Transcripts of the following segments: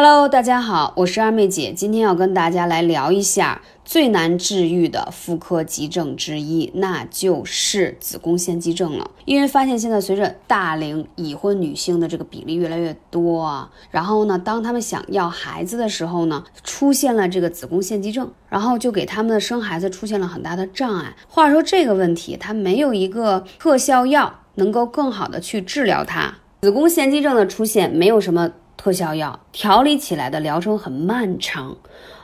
Hello，大家好，我是二妹姐，今天要跟大家来聊一下最难治愈的妇科急症之一，那就是子宫腺肌症了。因为发现现在随着大龄已婚女性的这个比例越来越多啊，然后呢，当她们想要孩子的时候呢，出现了这个子宫腺肌症，然后就给她们的生孩子出现了很大的障碍。话说这个问题，它没有一个特效药能够更好的去治疗它。子宫腺肌症的出现没有什么。特效药调理起来的疗程很漫长，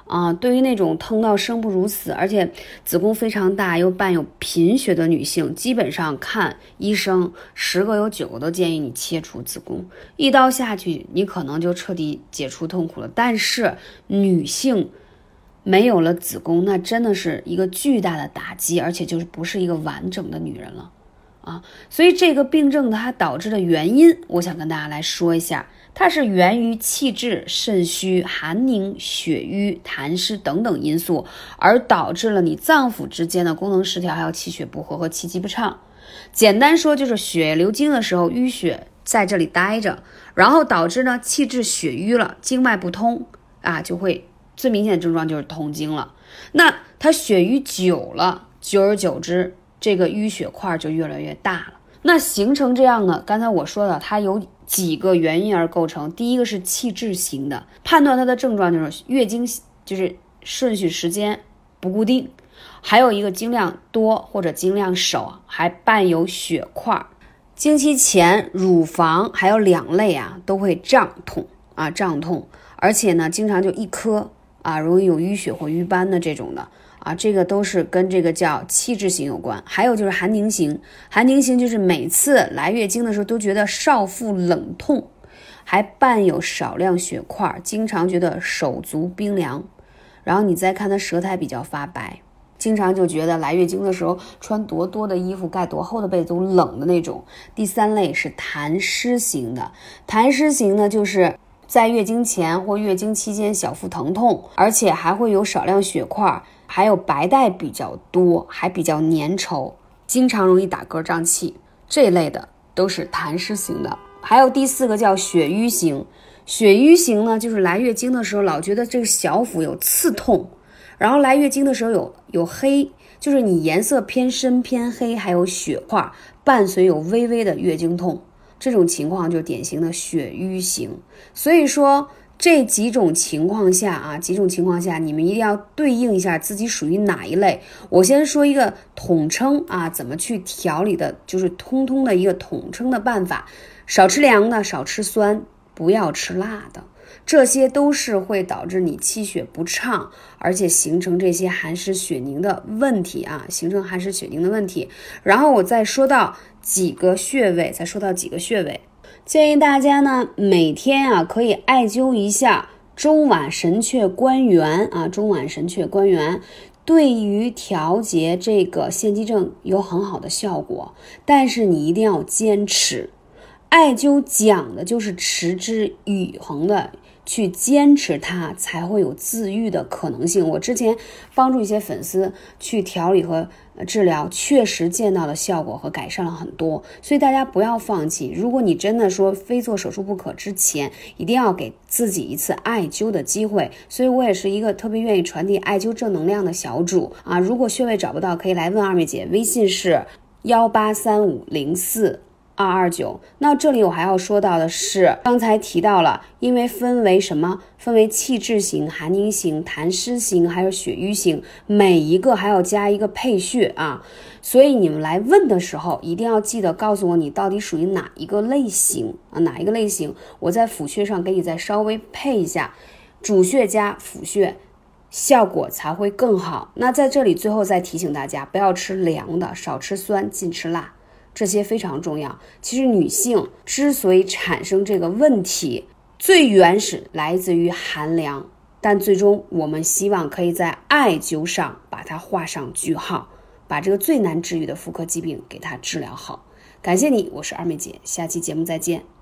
啊，对于那种疼到生不如死，而且子宫非常大又伴有贫血的女性，基本上看医生十个有九个都建议你切除子宫，一刀下去你可能就彻底解除痛苦了。但是女性没有了子宫，那真的是一个巨大的打击，而且就是不是一个完整的女人了。啊，所以这个病症它导致的原因，我想跟大家来说一下，它是源于气滞、肾虚、寒凝、血瘀、痰湿等等因素，而导致了你脏腑之间的功能失调，还有气血不和和气机不畅。简单说就是血流经的时候淤血在这里待着，然后导致呢气滞血瘀了，经脉不通啊，就会最明显的症状就是痛经了。那它血瘀久了，久而久之。这个淤血块就越来越大了。那形成这样呢？刚才我说的，它有几个原因而构成。第一个是气滞型的，判断它的症状就是月经就是顺序时间不固定，还有一个经量多或者经量少，还伴有血块。经期前乳房还有两肋啊都会胀痛啊胀痛，而且呢经常就一颗啊容易有淤血或瘀斑的这种的。啊，这个都是跟这个叫气滞型有关，还有就是寒凝型，寒凝型就是每次来月经的时候都觉得少腹冷痛，还伴有少量血块，经常觉得手足冰凉，然后你再看她舌苔比较发白，经常就觉得来月经的时候穿多多的衣服，盖多厚的被子都冷的那种。第三类是痰湿型的，痰湿型呢就是在月经前或月经期间小腹疼痛，而且还会有少量血块。还有白带比较多，还比较粘稠，经常容易打嗝胀气，这类的都是痰湿型的。还有第四个叫血瘀型，血瘀型呢，就是来月经的时候老觉得这个小腹有刺痛，然后来月经的时候有有黑，就是你颜色偏深偏黑，还有血块，伴随有微微的月经痛，这种情况就典型的血瘀型。所以说。这几种情况下啊，几种情况下，你们一定要对应一下自己属于哪一类。我先说一个统称啊，怎么去调理的，就是通通的一个统称的办法：少吃凉的，少吃酸，不要吃辣的，这些都是会导致你气血不畅，而且形成这些寒湿血凝的问题啊，形成寒湿血凝的问题。然后我再说到几个穴位，再说到几个穴位。建议大家呢，每天啊可以艾灸一下中脘神阙关元啊，中脘神阙关元对于调节这个腺肌症有很好的效果。但是你一定要坚持，艾灸讲的就是持之以恒的。去坚持它，才会有自愈的可能性。我之前帮助一些粉丝去调理和治疗，确实见到了效果和改善了很多。所以大家不要放弃。如果你真的说非做手术不可，之前一定要给自己一次艾灸的机会。所以我也是一个特别愿意传递艾灸正能量的小主啊。如果穴位找不到，可以来问二妹姐，微信是幺八三五零四。二二九，那这里我还要说到的是，刚才提到了，因为分为什么？分为气滞型、寒凝型、痰湿型，还有血瘀型，每一个还要加一个配穴啊。所以你们来问的时候，一定要记得告诉我你到底属于哪一个类型啊？哪一个类型？我在辅穴上给你再稍微配一下，主穴加辅穴，效果才会更好。那在这里最后再提醒大家，不要吃凉的，少吃酸，禁吃辣。这些非常重要。其实女性之所以产生这个问题，最原始来自于寒凉，但最终我们希望可以在艾灸上把它画上句号，把这个最难治愈的妇科疾病给它治疗好。感谢你，我是二妹姐，下期节目再见。